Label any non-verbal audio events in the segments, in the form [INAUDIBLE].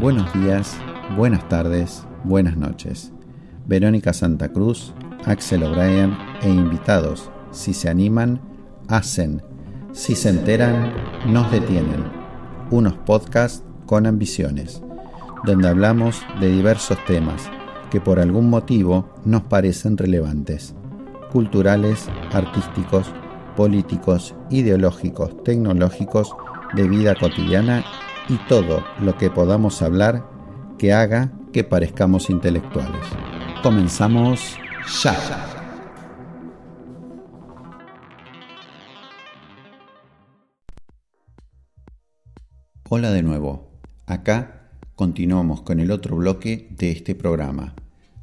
Buenos días, buenas tardes, buenas noches. Verónica Santa Cruz, Axel O'Brien e invitados, si se animan, hacen, si se enteran, nos detienen. Unos podcasts con ambiciones, donde hablamos de diversos temas que por algún motivo nos parecen relevantes, culturales, artísticos, políticos, ideológicos, tecnológicos, de vida cotidiana y todo lo que podamos hablar que haga que parezcamos intelectuales. Comenzamos ya. Hola de nuevo. Acá continuamos con el otro bloque de este programa,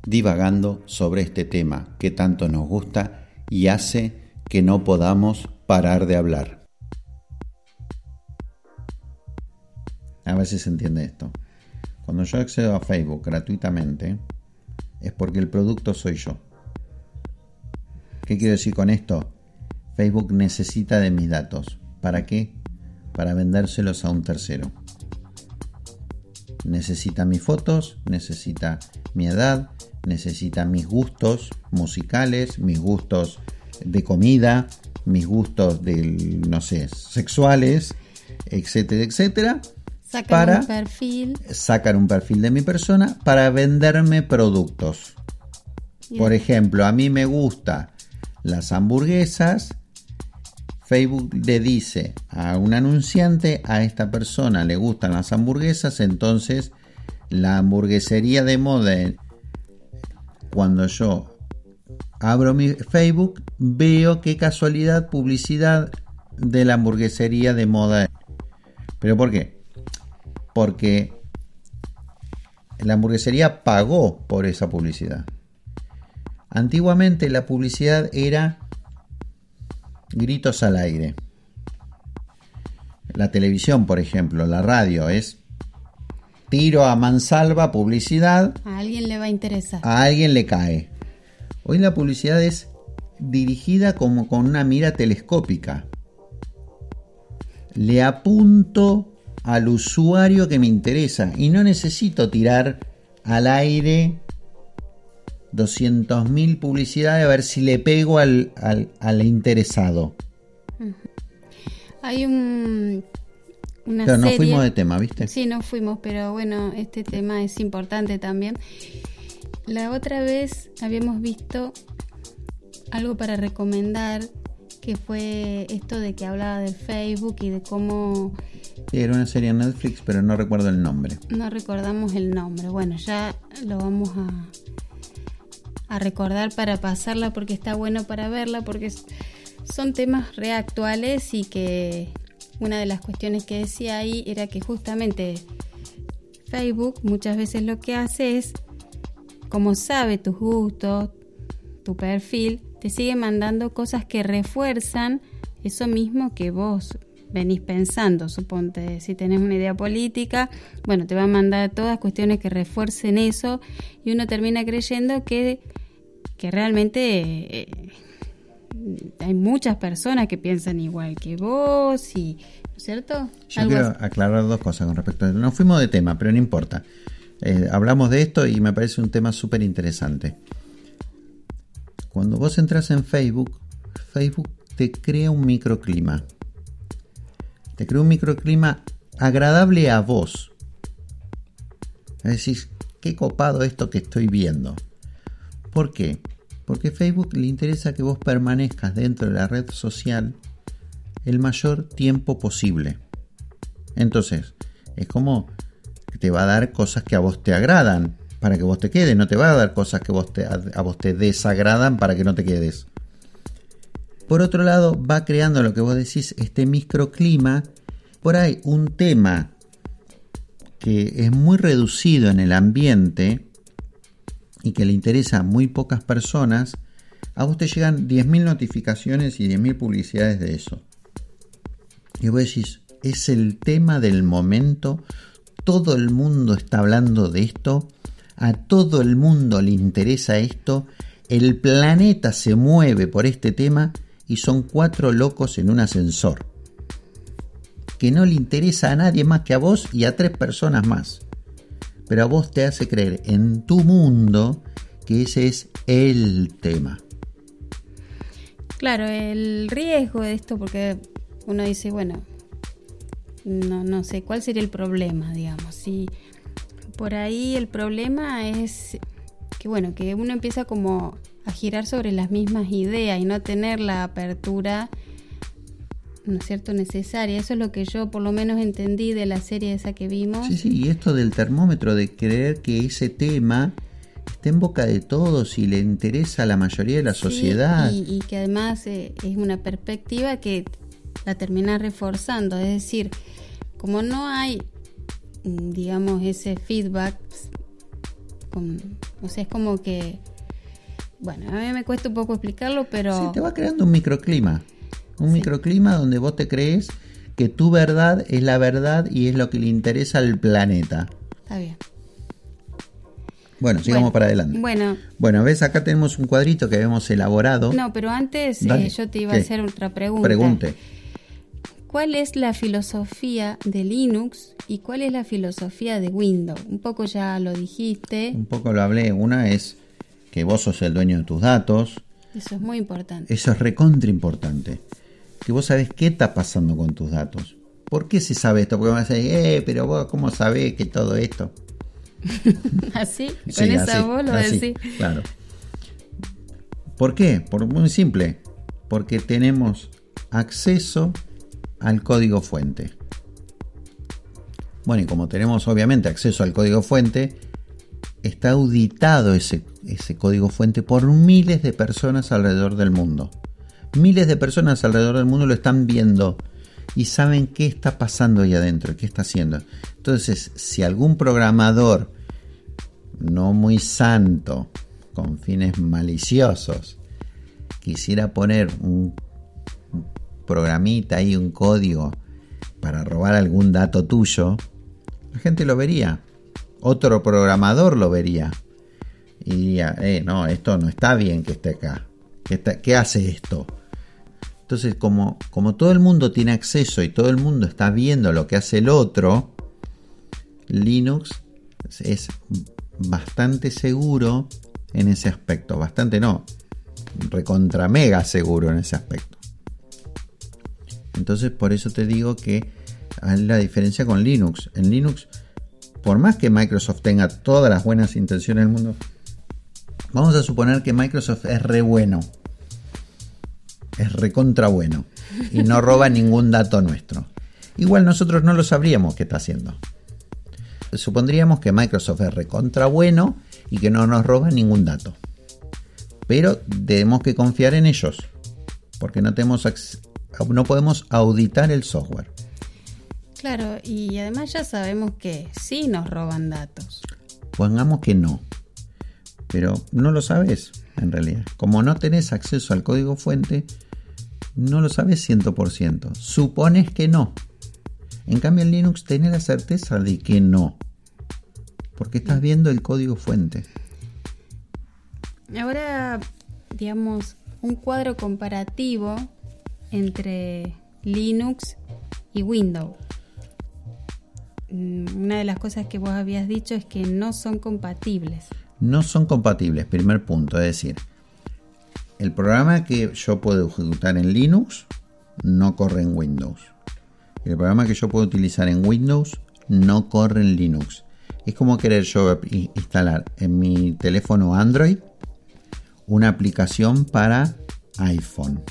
divagando sobre este tema que tanto nos gusta y hace que no podamos parar de hablar. A ver si se entiende esto. Cuando yo accedo a Facebook gratuitamente, es porque el producto soy yo. ¿Qué quiero decir con esto? Facebook necesita de mis datos. ¿Para qué? Para vendérselos a un tercero. Necesita mis fotos, necesita mi edad, necesita mis gustos musicales, mis gustos de comida, mis gustos de, no sé, sexuales, etcétera, etcétera Sacan para un perfil. sacar un perfil de mi persona para venderme productos. Por ejemplo, a mí me gustan las hamburguesas. Facebook le dice a un anunciante, a esta persona le gustan las hamburguesas, entonces la hamburguesería de moda, cuando yo abro mi Facebook, veo qué casualidad publicidad de la hamburguesería de moda. ¿Pero por qué? Porque la hamburguesería pagó por esa publicidad. Antiguamente la publicidad era gritos al aire. La televisión, por ejemplo, la radio es tiro a mansalva, publicidad, A alguien le va a interesar. a alguien le cae. Hoy la publicidad es dirigida como con una mira telescópica. Le apunto al usuario que me interesa y no necesito tirar al aire 200.000 publicidades a ver si le pego al, al, al interesado. Hay un. Una Pero nos serie- fuimos de tema, ¿viste? Sí, nos fuimos, pero bueno, este tema es importante también. La otra vez habíamos visto algo para recomendar, que fue esto de que hablaba de Facebook y de cómo Sí, era una serie en Netflix, pero no recuerdo el nombre. no recordamos el nombre. Bueno, ya lo vamos a, a recordar para pasarla porque está bueno para verla, porque son temas reactuales y que una de las cuestiones que decía ahí era que justamente Facebook muchas veces lo que hace es, como sabe tus gustos, tu perfil, te sigue mandando cosas que refuerzan eso mismo que vos venís pensando. Suponte, si tenés una idea política, bueno, te va a mandar todas cuestiones que refuercen eso y uno termina creyendo que, que realmente eh, hay muchas personas que piensan igual que vos y, ¿no es cierto? Yo Algo quiero así. aclarar dos cosas con respecto a. Nos fuimos de tema, pero no importa. Eh, hablamos de esto y me parece un tema súper interesante. Cuando vos entras en Facebook, Facebook te crea un microclima. Te crea un microclima agradable a vos. Es decir, qué copado esto que estoy viendo. ¿Por qué? Porque Facebook le interesa que vos permanezcas dentro de la red social el mayor tiempo posible. Entonces, es como que te va a dar cosas que a vos te agradan para que vos te quedes, no te va a dar cosas que vos te, a vos te desagradan para que no te quedes. Por otro lado, va creando lo que vos decís, este microclima, por ahí un tema que es muy reducido en el ambiente y que le interesa a muy pocas personas, a vos te llegan 10.000 notificaciones y 10.000 publicidades de eso. Y vos decís, es el tema del momento, todo el mundo está hablando de esto, a todo el mundo le interesa esto, el planeta se mueve por este tema y son cuatro locos en un ascensor. Que no le interesa a nadie más que a vos y a tres personas más. pero a vos te hace creer en tu mundo que ese es el tema. Claro, el riesgo de esto, porque uno dice, bueno, no, no sé cuál sería el problema, digamos. Si por ahí el problema es que, bueno, que uno empieza como a girar sobre las mismas ideas y no tener la apertura ¿no es cierto?, necesaria. Eso es lo que yo por lo menos entendí de la serie esa que vimos. Sí, sí, y esto del termómetro, de creer que ese tema está en boca de todos y le interesa a la mayoría de la sociedad. Y, que además eh, es una perspectiva que la termina reforzando, es decir, como no hay, digamos, ese feedback, o sea, es como que, bueno, a mí me cuesta un poco explicarlo, pero... Sí, te va creando un microclima. Un microclima donde vos te crees que tu verdad es la verdad y es lo que le interesa al planeta. Está bien. Bueno, sigamos para adelante. Bueno. Bueno, ves, acá tenemos un cuadrito que habíamos elaborado. No, pero antes eh, yo te iba a hacer otra pregunta. Pregunte. ¿Cuál es la filosofía de Linux y cuál es la filosofía de Windows? Un poco ya lo dijiste. Un poco lo hablé. Una es que vos sos el dueño de tus datos. Eso es muy importante. Eso es recontra importante que vos sabés qué está pasando con tus datos. ¿Por qué se sabe esto? Porque van a decir, eh, pero vos, ¿cómo sabés que todo esto? [LAUGHS] ¿Así? ¿Con esa voz lo decís? Claro. ¿Por qué? Por muy simple. Porque tenemos acceso al código fuente. Bueno, y como tenemos obviamente acceso al código fuente, está auditado ese, ese código fuente por miles de personas alrededor del mundo. Miles de personas alrededor del mundo lo están viendo y saben qué está pasando ahí adentro, qué está haciendo. Entonces, si algún programador no muy santo, con fines maliciosos, quisiera poner un programita ahí, un código para robar algún dato tuyo, la gente lo vería. Otro programador lo vería. Y diría, eh, no, esto no está bien que esté acá. ¿Qué hace esto? Entonces, como, como todo el mundo tiene acceso y todo el mundo está viendo lo que hace el otro, Linux es bastante seguro en ese aspecto. Bastante no, recontra mega seguro en ese aspecto. Entonces, por eso te digo que hay la diferencia con Linux. En Linux, por más que Microsoft tenga todas las buenas intenciones del mundo, vamos a suponer que Microsoft es re bueno es recontra bueno y no roba ningún dato nuestro. Igual nosotros no lo sabríamos qué está haciendo. Supondríamos que Microsoft es recontra bueno y que no nos roba ningún dato. Pero tenemos que confiar en ellos, porque no, tenemos no podemos auditar el software. Claro, y además ya sabemos que sí nos roban datos. Pongamos que no, pero no lo sabes en realidad. Como no tenés acceso al código fuente, no lo sabes 100%. Supones que no. En cambio en Linux tenés la certeza de que no. Porque estás viendo el código fuente. Ahora, digamos, un cuadro comparativo entre Linux y Windows. Mm, una de las cosas que vos habías dicho es que no son compatibles. No son compatibles, primer punto. Es decir, el programa que yo puedo ejecutar en Linux no corre en Windows. El programa que yo puedo utilizar en Windows no corre en Linux. Es como querer yo instalar en mi teléfono Android una aplicación para iPhone.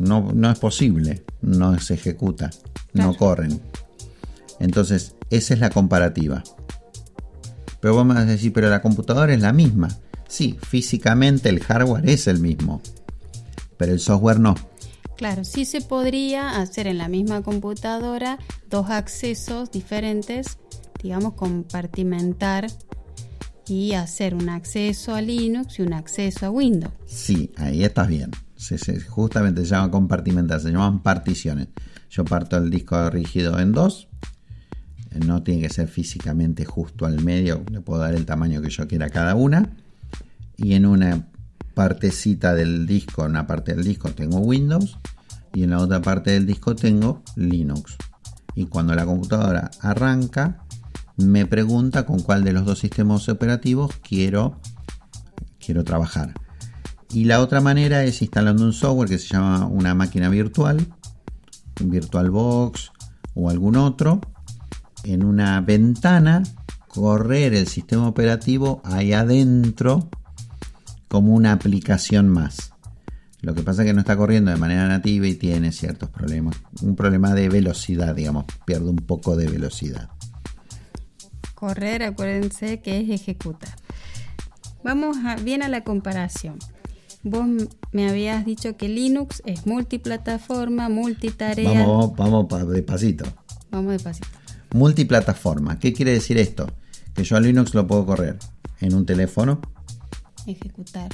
No, no es posible, no se ejecuta, no corren. Entonces, esa es la comparativa. Pero vamos a decir, pero la computadora es la misma. Sí, físicamente el hardware es el mismo, pero el software no. Claro, sí se podría hacer en la misma computadora dos accesos diferentes, digamos, compartimentar y hacer un acceso a Linux y un acceso a Windows. Sí, ahí estás bien. Justamente se llama compartimentar, se llaman particiones. Yo parto el disco rígido en dos. No tiene que ser físicamente justo al medio, le puedo dar el tamaño que yo quiera a cada una y en una partecita del disco, en una parte del disco tengo Windows y en la otra parte del disco tengo Linux. Y cuando la computadora arranca, me pregunta con cuál de los dos sistemas operativos quiero, quiero trabajar. Y la otra manera es instalando un software que se llama una máquina virtual, VirtualBox o algún otro, en una ventana, correr el sistema operativo ahí adentro como una aplicación más. Lo que pasa es que no está corriendo de manera nativa y tiene ciertos problemas. Un problema de velocidad, digamos, pierde un poco de velocidad. Correr, acuérdense que es ejecutar. Vamos bien a la comparación. Vos me habías dicho que Linux es multiplataforma, multitarea. Vamos, vamos despacito. Vamos despacito. Multiplataforma. ¿Qué quiere decir esto? Que yo a Linux lo puedo correr en un teléfono. Ejecutar.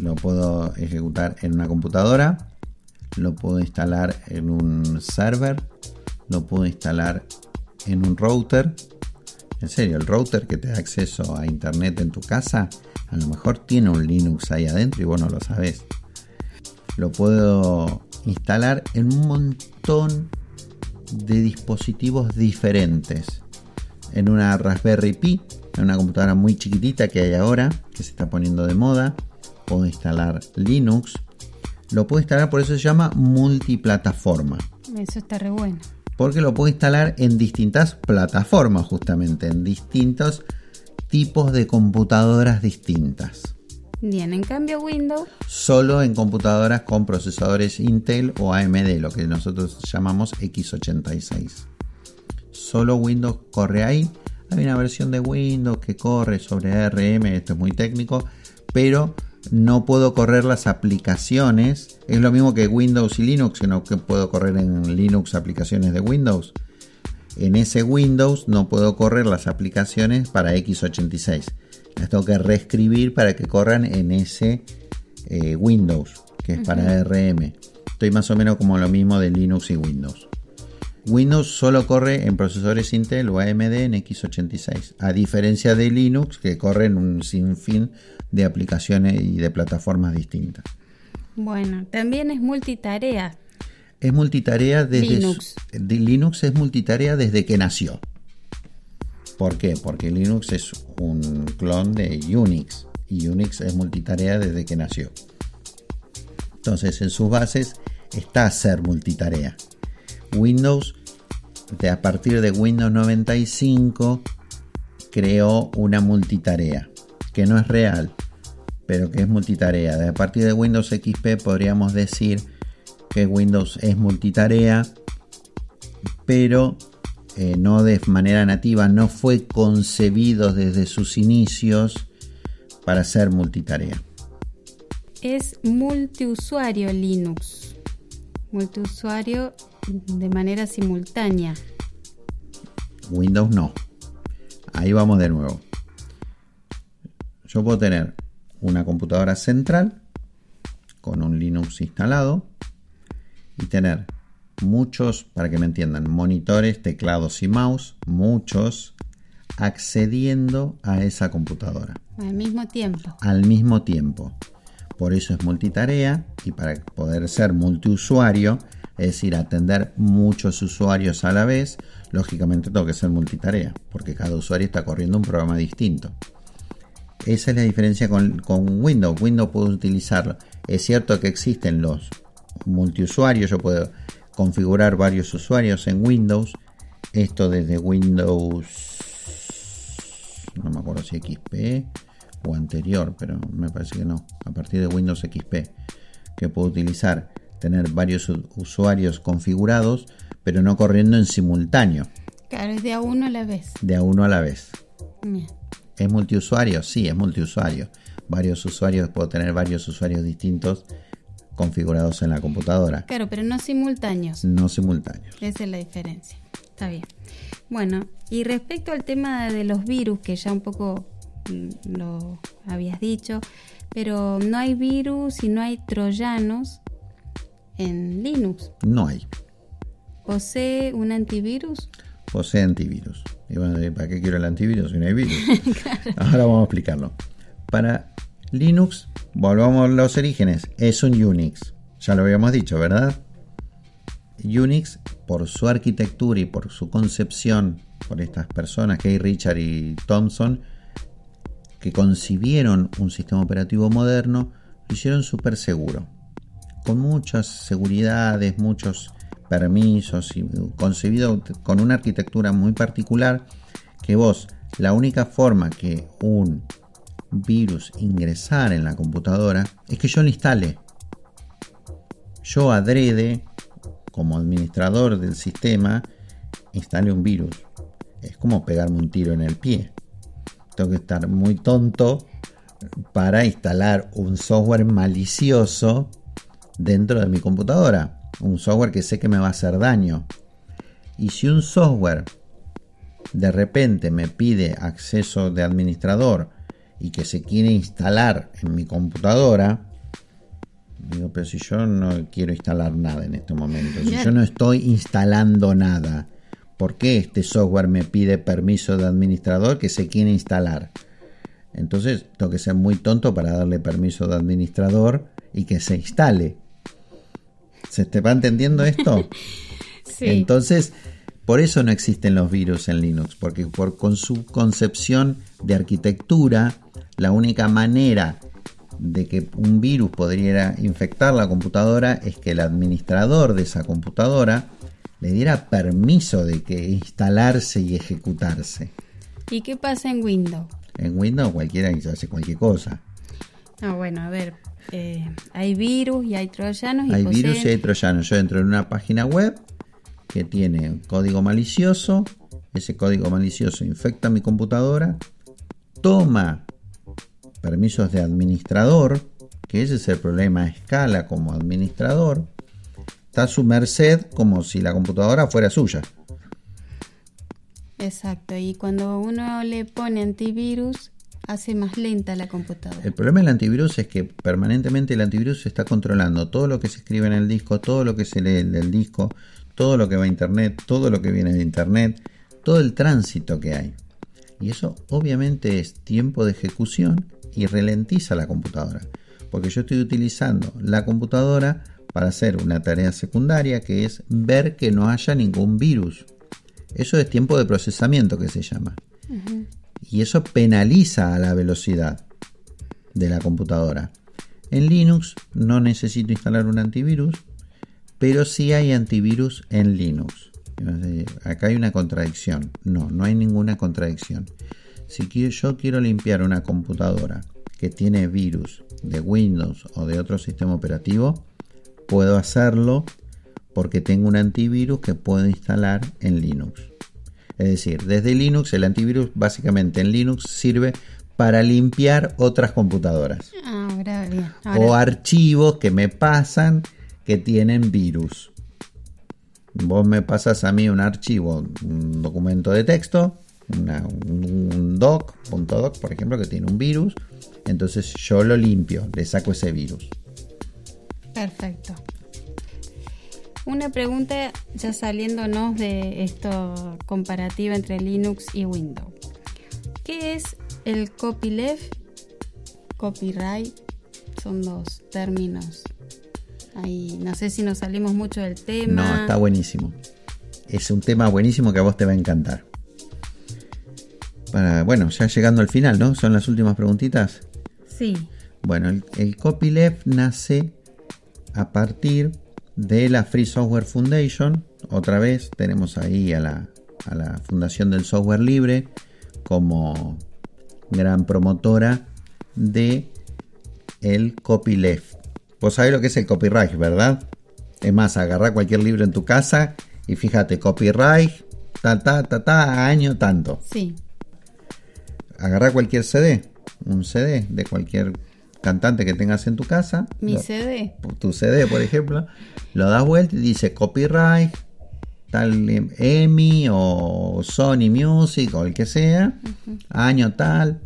Lo puedo ejecutar en una computadora. Lo puedo instalar en un server. Lo puedo instalar en un router. En serio, el router que te da acceso a internet en tu casa a lo mejor tiene un Linux ahí adentro y vos no lo sabes. Lo puedo instalar en un montón de dispositivos diferentes. En una Raspberry Pi, en una computadora muy chiquitita que hay ahora, que se está poniendo de moda. Puedo instalar Linux. Lo puedo instalar, por eso se llama multiplataforma. Eso está re bueno. Porque lo puedo instalar en distintas plataformas, justamente, en distintos tipos de computadoras distintas. Bien, en cambio Windows. Solo en computadoras con procesadores Intel o AMD, lo que nosotros llamamos x86. Solo Windows corre ahí. Hay una versión de Windows que corre sobre ARM, esto es muy técnico, pero no puedo correr las aplicaciones. Es lo mismo que Windows y Linux, sino que puedo correr en Linux aplicaciones de Windows en ese Windows no puedo correr las aplicaciones para x86. Las tengo que reescribir para que corran en ese eh, Windows, que es para RM. Estoy más o menos como lo mismo de Linux y Windows. Windows solo corre en procesadores Intel o AMD en x86, a diferencia de Linux que corre en un sinfín de aplicaciones y de plataformas distintas. Bueno, también es multitarea es multitarea desde Linux. Linux es multitarea desde que nació. ¿Por qué? Porque Linux es un clon de Unix y Unix es multitarea desde que nació. Entonces, en sus bases está ser multitarea. Windows, de a partir de Windows 95, creó una multitarea, que no es real, pero que es multitarea. De a partir de Windows XP podríamos decir que Windows es multitarea, pero eh, no de manera nativa, no fue concebido desde sus inicios para ser multitarea. Es multiusuario Linux, multiusuario de manera simultánea. Windows no. Ahí vamos de nuevo. Yo puedo tener una computadora central con un Linux instalado y tener muchos, para que me entiendan, monitores, teclados y mouse, muchos, accediendo a esa computadora. Al mismo tiempo. Al mismo tiempo. Por eso es multitarea y para poder ser multiusuario, es decir, atender muchos usuarios a la vez, lógicamente tengo que ser multitarea, porque cada usuario está corriendo un programa distinto. Esa es la diferencia con, con Windows. Windows puede utilizarlo. Es cierto que existen los multiusuario, yo puedo configurar varios usuarios en Windows. Esto desde Windows, no me acuerdo si XP o anterior, pero me parece que no. A partir de Windows XP, que puedo utilizar, tener varios usuarios configurados, pero no corriendo en simultáneo. Claro, es de a uno a la vez. De a uno a la vez. ¿Es multiusuario? Sí, es multiusuario. Varios usuarios, puedo tener varios usuarios distintos configurados en la computadora. Claro, pero no simultáneos. No simultáneos. Esa es la diferencia. Está bien. Bueno, y respecto al tema de los virus, que ya un poco mm, lo habías dicho, pero no hay virus y no hay troyanos en Linux. No hay. ¿Posee un antivirus? Posee antivirus. Y bueno, ¿para qué quiero el antivirus si no hay virus? [LAUGHS] Ahora vamos a explicarlo. Para Linux volvamos a los orígenes, es un Unix. Ya lo habíamos dicho, ¿verdad? Unix, por su arquitectura y por su concepción por estas personas, Kay Richard y Thompson, que concibieron un sistema operativo moderno, lo hicieron súper seguro, con muchas seguridades, muchos permisos y concebido con una arquitectura muy particular que vos la única forma que un virus ingresara en la computadora es que yo lo instale. Yo adrede como administrador del sistema instale un virus. Es como pegarme un tiro en el pie. Tengo que estar muy tonto para instalar un software malicioso dentro de mi computadora. Un software que sé que me va a hacer daño. Y si un software de repente me pide acceso de administrador y que se quiere instalar en mi computadora, digo, pero si yo no quiero instalar nada en este momento, si yo no estoy instalando nada, ¿por qué este software me pide permiso de administrador que se quiere instalar? Entonces tengo que ser muy tonto para darle permiso de administrador y que se instale. ¿Se te va entendiendo esto? [LAUGHS] sí. Entonces, por eso no existen los virus en Linux, porque por, con su concepción de arquitectura, la única manera de que un virus podría infectar la computadora es que el administrador de esa computadora le diera permiso de que instalarse y ejecutarse. ¿Y qué pasa en Windows? En Windows cualquiera hace cualquier cosa. Ah, bueno, a ver, eh, hay virus y hay troyanos. Y hay poseen... virus y hay troyanos. Yo entro en una página web que tiene un código malicioso, ese código malicioso infecta mi computadora, toma permisos de administrador, que ese es el problema a escala como administrador, está a su merced como si la computadora fuera suya. Exacto, y cuando uno le pone antivirus, hace más lenta la computadora. El problema del antivirus es que permanentemente el antivirus está controlando todo lo que se escribe en el disco, todo lo que se lee del disco, todo lo que va a internet, todo lo que viene de internet, todo el tránsito que hay. Y eso obviamente es tiempo de ejecución y ralentiza la computadora. Porque yo estoy utilizando la computadora para hacer una tarea secundaria que es ver que no haya ningún virus. Eso es tiempo de procesamiento que se llama. Uh -huh. Y eso penaliza a la velocidad de la computadora. En Linux no necesito instalar un antivirus, pero sí hay antivirus en Linux. Acá hay una contradicción. No, no hay ninguna contradicción. Si yo quiero limpiar una computadora que tiene virus de Windows o de otro sistema operativo, puedo hacerlo porque tengo un antivirus que puedo instalar en Linux. Es decir, desde Linux el antivirus básicamente en Linux sirve para limpiar otras computadoras. Ahora bien. Ahora... O archivos que me pasan que tienen virus. Vos me pasas a mí un archivo, un documento de texto, una, un doc, punto .doc, por ejemplo, que tiene un virus. Entonces yo lo limpio, le saco ese virus. Perfecto. Una pregunta ya saliéndonos de esto comparativa entre Linux y Windows. ¿Qué es el copyleft? Copyright son dos términos. Ahí, no sé si nos salimos mucho del tema. No, está buenísimo. Es un tema buenísimo que a vos te va a encantar. Para, bueno, ya llegando al final, ¿no? Son las últimas preguntitas. Sí. Bueno, el, el copyleft nace a partir de la Free Software Foundation. Otra vez tenemos ahí a la, a la Fundación del Software Libre como gran promotora de el copyleft. Vos sabés lo que es el copyright, ¿verdad? Es más, agarra cualquier libro en tu casa y fíjate, copyright, ta, ta, ta, ta, año tanto. Sí. Agarra cualquier CD, un CD de cualquier cantante que tengas en tu casa. Mi lo, CD. Tu CD, por ejemplo. Lo das vuelta y dice copyright, tal EMI o Sony Music o el que sea, uh -huh. año tal.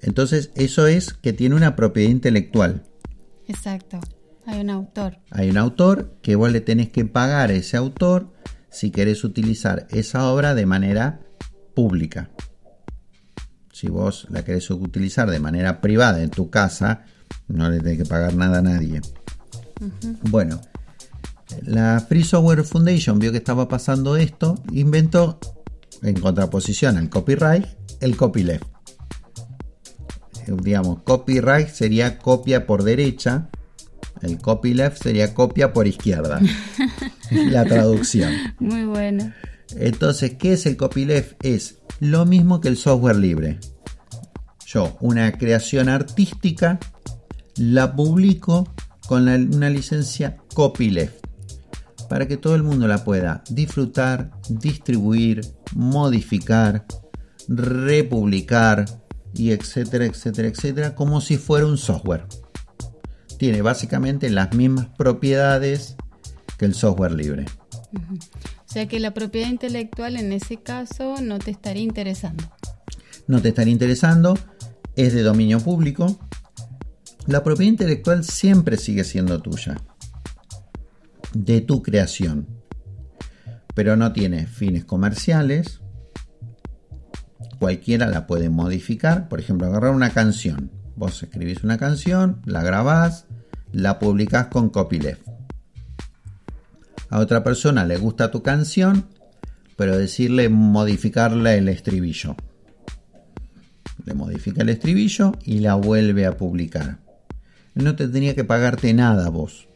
Entonces, eso es que tiene una propiedad intelectual. Exacto. Hay un autor. Hay un autor que vos le tenés que pagar a ese autor si querés utilizar esa obra de manera pública. Si vos la querés utilizar de manera privada en tu casa, no le tenés que pagar nada a nadie. Uh -huh. Bueno, la Free Software Foundation vio que estaba pasando esto, inventó en contraposición al copyright, el copyleft. Digamos, copyright sería copia por derecha, el copyleft sería copia por izquierda. [LAUGHS] la traducción. Muy bueno. Entonces, ¿qué es el copyleft? Es lo mismo que el software libre. Yo, una creación artística, la publico con una licencia copyleft para que todo el mundo la pueda disfrutar, distribuir, modificar, republicar y etcétera, etcétera, etcétera, como si fuera un software. Tiene básicamente las mismas propiedades que el software libre. O sea que la propiedad intelectual en ese caso no te estaría interesando. No te estaría interesando, es de dominio público. La propiedad intelectual siempre sigue siendo tuya de tu creación, pero no tiene fines comerciales. Cualquiera la puede modificar, por ejemplo, agarrar una canción. Vos escribís una canción, la grabás, la publicás con copyleft. A otra persona le gusta tu canción, pero decirle modificarle el estribillo. Le modifica el estribillo y la vuelve a publicar. No tendría que pagarte nada vos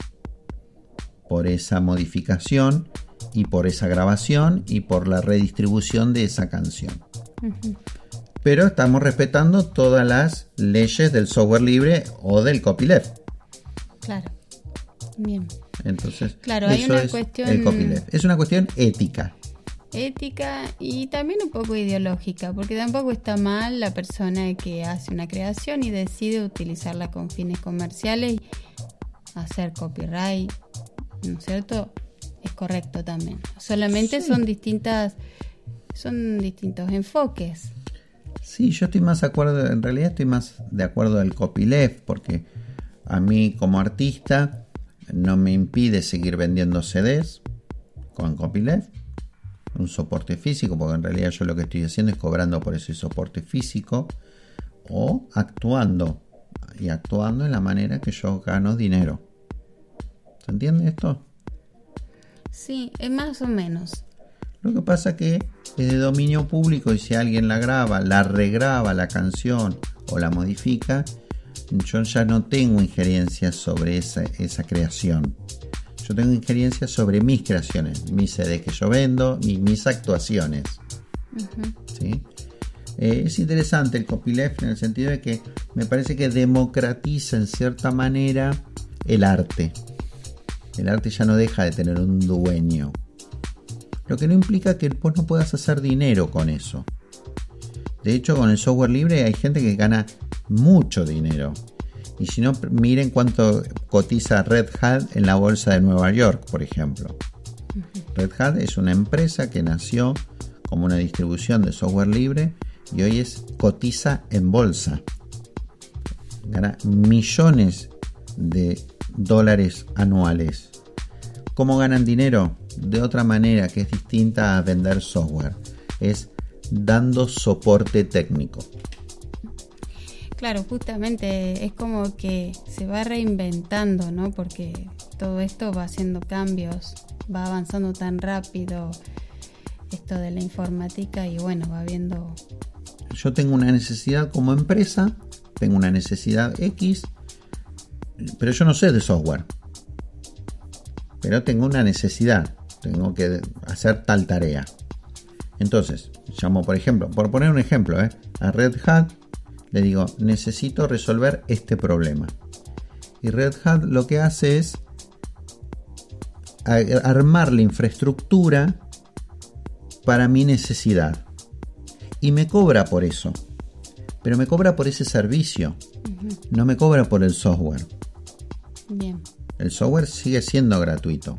por esa modificación y por esa grabación y por la redistribución de esa canción. Pero estamos respetando todas las leyes del software libre o del copyleft. Claro. Bien. Entonces, claro, hay una es cuestión Es una cuestión ética. Ética y también un poco ideológica, porque tampoco está mal la persona que hace una creación y decide utilizarla con fines comerciales, hacer copyright, ¿no es cierto? Es correcto también. Solamente son distintas, son distintos enfoques. Sí, yo estoy más de acuerdo, en realidad estoy más de acuerdo del copyleft, porque a mí como artista no me impide seguir vendiendo CDs con copyleft, un soporte físico, porque en realidad yo lo que estoy haciendo es cobrando por ese soporte físico o actuando y actuando en la manera que yo gano dinero. ¿Se entiende esto? Sí, es más o menos. Lo que pasa que es de dominio público y si alguien la graba, la regraba la canción o la modifica, yo ya no tengo injerencia sobre esa, esa creación. Yo tengo injerencia sobre mis creaciones, mis CDs que yo vendo y mis actuaciones. ¿Sí? Eh, es interesante el copyleft en el sentido de que me parece que democratiza en cierta manera el arte. El arte ya no deja de tener un dueño. Lo que no implica que vos no puedas hacer dinero con eso. De hecho, con el software libre hay gente que gana mucho dinero. Y si no, miren cuánto cotiza Red Hat en la bolsa de Nueva York, por ejemplo. Red Hat es una empresa que nació como una distribución de software libre y hoy es cotiza en bolsa. Gana millones de dólares anuales. ¿Cómo ganan dinero? De otra manera que es distinta a vender software. Es dando soporte técnico. Claro, justamente es como que se va reinventando, ¿no? Porque todo esto va haciendo cambios, va avanzando tan rápido esto de la informática y bueno, va viendo... Yo tengo una necesidad como empresa, tengo una necesidad X, pero yo no sé de software. Pero tengo una necesidad, tengo que hacer tal tarea. Entonces, llamo por ejemplo, por poner un ejemplo, ¿eh? a Red Hat, le digo, necesito resolver este problema. Y Red Hat lo que hace es armar la infraestructura para mi necesidad. Y me cobra por eso. Pero me cobra por ese servicio. No me cobra por el software. El software sigue siendo gratuito.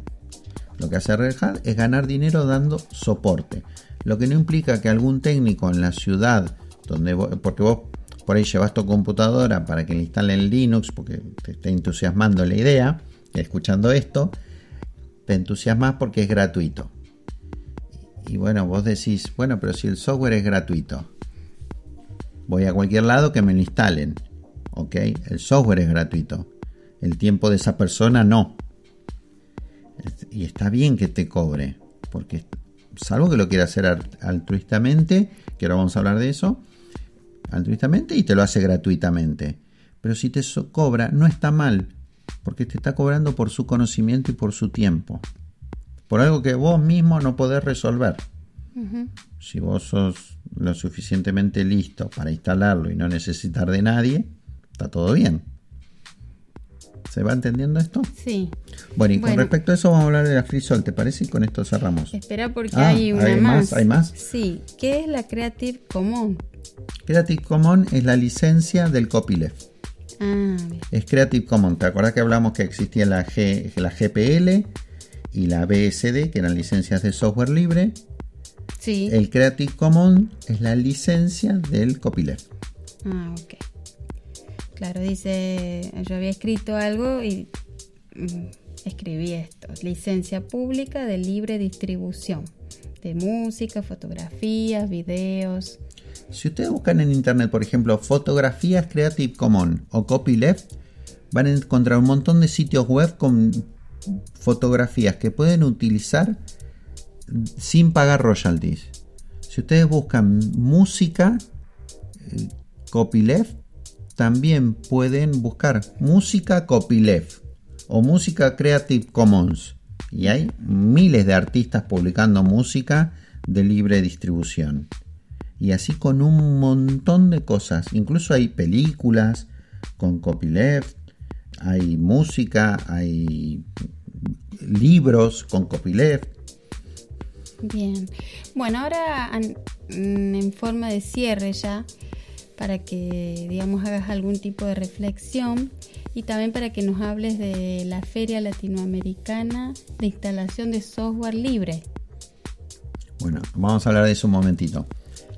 Lo que hace Red Hat es ganar dinero dando soporte. Lo que no implica que algún técnico en la ciudad, donde porque vos por ahí llevas tu computadora para que le instalen Linux, porque te está entusiasmando la idea, escuchando esto, te entusiasmas porque es gratuito. Y bueno, vos decís, bueno, pero si el software es gratuito, voy a cualquier lado que me lo instalen. Ok, el software es gratuito el tiempo de esa persona no. Y está bien que te cobre, porque salvo que lo quiera hacer altruistamente, que ahora vamos a hablar de eso, altruistamente y te lo hace gratuitamente. Pero si te cobra, no está mal, porque te está cobrando por su conocimiento y por su tiempo. Por algo que vos mismo no podés resolver. Si vos sos lo suficientemente listo para instalarlo y no necesitar de nadie, está todo bien. ¿Se va entendiendo esto? Sí. Bueno, y con respecto a eso vamos a hablar de la FreeSol, ¿te parece? Y con esto cerramos. Espera porque ah, hay una más. ¿Hay más? Sí. ¿Qué es la Creative Commons? Creative Commons es la licencia del copyleft. Ah, es Creative Commons. ¿Te acuerdas que hablamos que existía la, G, la GPL y la BSD, que eran licencias de software libre? Sí. El Creative Commons es la licencia del copyleft. Ah, ok. Claro, dice, yo había escrito algo y mm, escribí esto, licencia pública de libre distribución de música, fotografías, videos. Si ustedes buscan en internet, por ejemplo, fotografías Creative Commons o copyleft, van a encontrar un montón de sitios web con fotografías que pueden utilizar sin pagar royalties. Si ustedes buscan música eh, copyleft, también pueden buscar música copyleft o música Creative Commons. Y hay miles de artistas publicando música de libre distribución. Y así con un montón de cosas. Incluso hay películas con copyleft, hay música, hay libros con copyleft. Bien. Bueno, ahora en forma de cierre ya, para que, digamos, hagas algún tipo de reflexión y también para que nos hables de la Feria Latinoamericana de Instalación de Software Libre. Bueno, vamos a hablar de eso un momentito.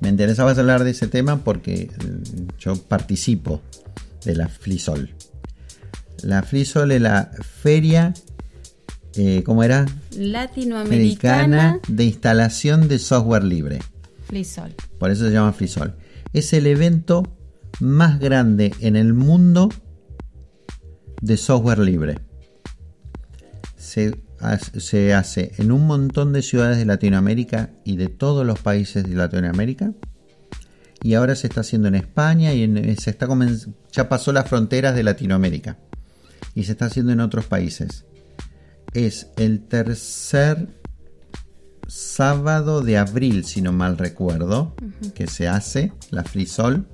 Me interesaba hablar de ese tema porque eh, yo participo de la FLISOL. La FLISOL es la Feria, eh, ¿cómo era? Latinoamericana de Instalación de Software Libre. FLISOL. Por eso se llama FLISOL es el evento más grande en el mundo de software libre. Se, hace en un montón de ciudades de Latinoamérica y de todos los países de Latinoamérica. Y ahora se está haciendo en España y se está ya pasó las fronteras de Latinoamérica. Y se está haciendo en otros países. Es el tercer sábado de abril, si no mal recuerdo, que se hace la FreeSol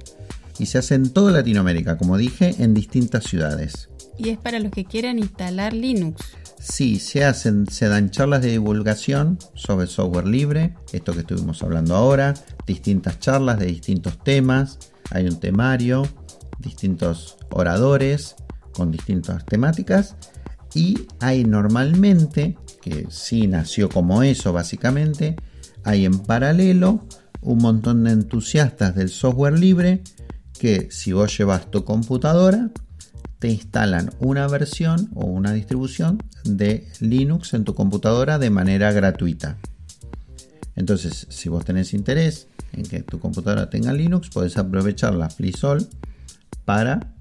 y se hace en toda Latinoamérica, como dije, en distintas ciudades. Y es para los que quieran instalar Linux. Sí, se hacen, se dan charlas de divulgación sobre software libre, esto que estuvimos hablando ahora, distintas charlas de distintos temas, hay un temario, distintos oradores con distintas temáticas y hay normalmente que sí nació como eso básicamente, hay en paralelo un montón de entusiastas del software libre que si vos llevas tu computadora, te instalan una versión o una distribución de Linux en tu computadora de manera gratuita. Entonces, si vos tenés interés en que tu computadora tenga Linux, puedes aprovechar la FreeSol para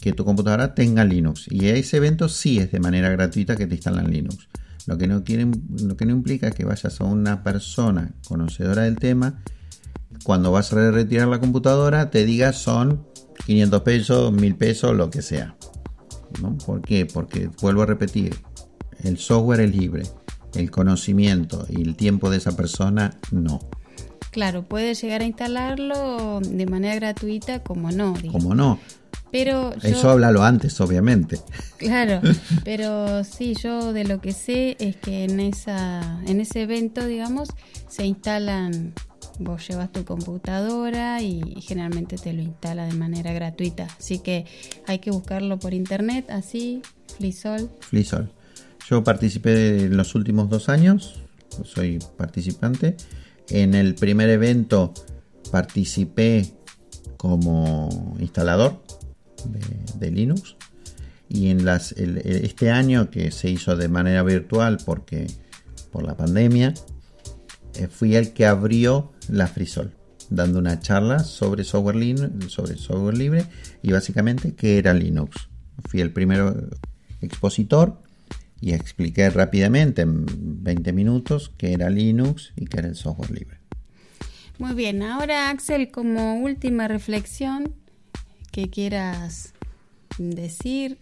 que tu computadora tenga Linux. Y ese evento sí es de manera gratuita que te instalan Linux. Lo que no, quieren, lo que no implica que vayas a una persona conocedora del tema, cuando vas a retirar la computadora, te diga son 500 pesos, 1000 pesos, lo que sea. ¿no? ¿Por qué? Porque vuelvo a repetir, el software es libre, el conocimiento y el tiempo de esa persona no. Claro, puedes llegar a instalarlo de manera gratuita como no. Como no. Pero Eso háblalo antes, obviamente. Claro, [LAUGHS] pero sí, yo de lo que sé es que en, esa, en ese evento, digamos, se instalan, vos llevas tu computadora y generalmente te lo instala de manera gratuita. Así que hay que buscarlo por internet, así, FliSol. FliSol. Yo participé en los últimos dos años, soy participante. En el primer evento participé como instalador de, Linux. Y en las, este año que se hizo de manera virtual porque por la pandemia, eh, fui el que abrió la FreeSol, dando una charla sobre software, libre y básicamente que era Linux. Fui el primer expositor y expliqué rápidamente en 20 minutos qué era Linux y qué era el software libre. Muy bien, ahora Axel, como última reflexión que quieras decir,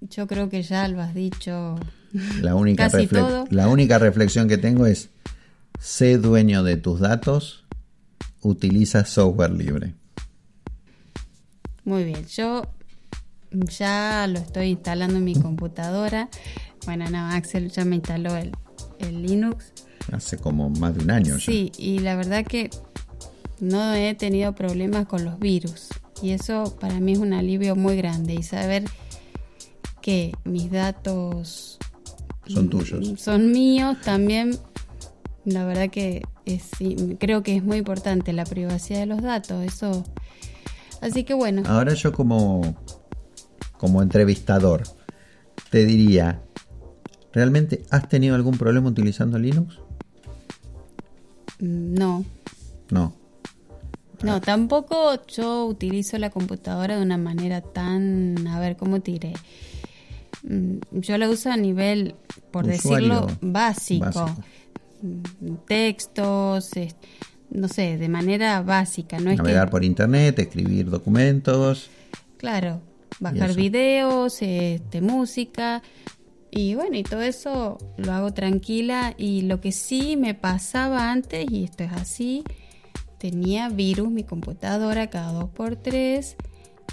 yo creo que ya lo has dicho la única, casi todo. la única reflexión que tengo es, sé dueño de tus datos, utiliza software libre. Muy bien, yo ya lo estoy instalando en mi computadora. Bueno, no, Axel ya me instaló el, el Linux. Hace como más de un año. Sí, y la verdad que no he tenido problemas con los virus. Y eso para mí es un alivio muy grande. Y saber que mis datos son tuyos. Son míos también. La verdad que es, creo que es muy importante la privacidad de los datos. Eso. Así que bueno. Ahora yo como como entrevistador, te diría, ¿realmente has tenido algún problema utilizando Linux? No. No. No, tampoco yo utilizo la computadora de una manera tan, a ver, ¿cómo diré? Mm, yo la uso a nivel, por decirlo, básico. Mm, textos, no sé, de manera básica. No Navegar por internet, escribir documentos. Claro, bajar videos, este, música. Y bueno, y todo eso lo hago tranquila. Y lo que sí me pasaba antes, y esto es así, tenía virus mi computadora cada dos por tres,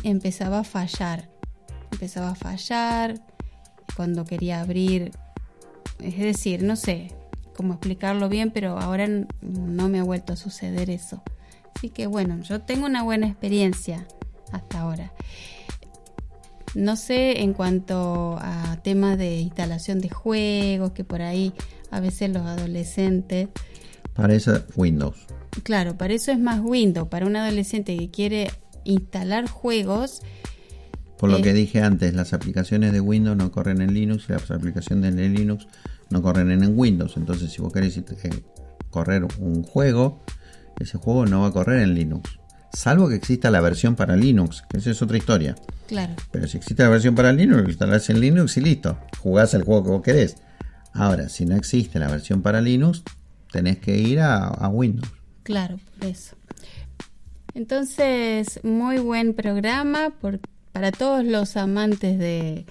empezaba a fallar. Empezaba a fallar cuando quería abrir. Es decir, no sé cómo explicarlo bien, pero ahora no me ha vuelto a suceder eso. Así que bueno, yo tengo una buena experiencia hasta ahora. No sé en cuanto a temas de instalación de juegos, que por ahí a veces los adolescentes... Para eso Windows. Claro, para eso es más Windows. Para un adolescente que quiere instalar juegos... Por lo que dije antes, las aplicaciones de Windows no corren en Linux y las aplicaciones de Linux no corren en Windows. Entonces, si vos querés eh, correr un juego, ese juego no va a correr en Linux. Salvo que exista la versión para Linux, que esa es otra historia. Claro. Pero si existe la versión para Linux, lo instalás en Linux y listo. Jugás el juego que vos querés. Ahora, si no existe la versión para Linux, tenés que ir a, Windows. Claro, por eso. Entonces, muy buen programa para todos los amantes de,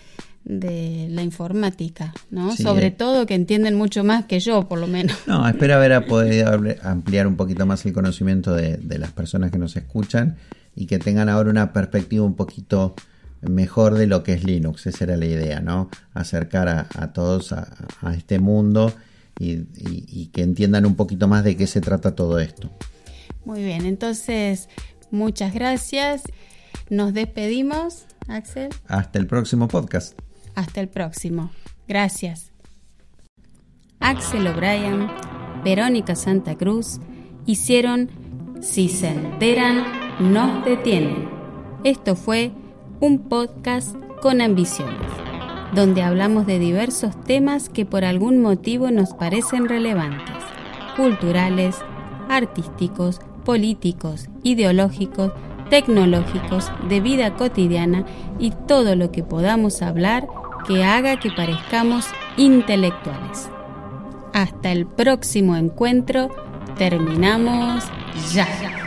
de la informática, ¿no? Sobre eh. todo que entienden mucho más que yo, por lo menos. No, espero haber [LAUGHS] podido ampliar un poquito más el conocimiento de, las personas que nos escuchan y que tengan ahora una perspectiva un poquito mejor de lo que es Linux. Esa era la idea, ¿no? Acercar a, todos a, este mundo y que entiendan un poquito más de qué se trata todo esto. Muy bien, entonces muchas gracias. Nos despedimos, Axel. Hasta el próximo podcast. Hasta el próximo. Gracias. Axel O'Brien, Verónica Santa Cruz hicieron Si se enteran, nos detienen. Esto fue un podcast con ambiciones, donde hablamos de diversos temas que por algún motivo nos parecen relevantes, culturales, artísticos, políticos, ideológicos, tecnológicos, de vida cotidiana y todo lo que podamos hablar que haga que parezcamos intelectuales. Hasta el próximo encuentro, terminamos ya.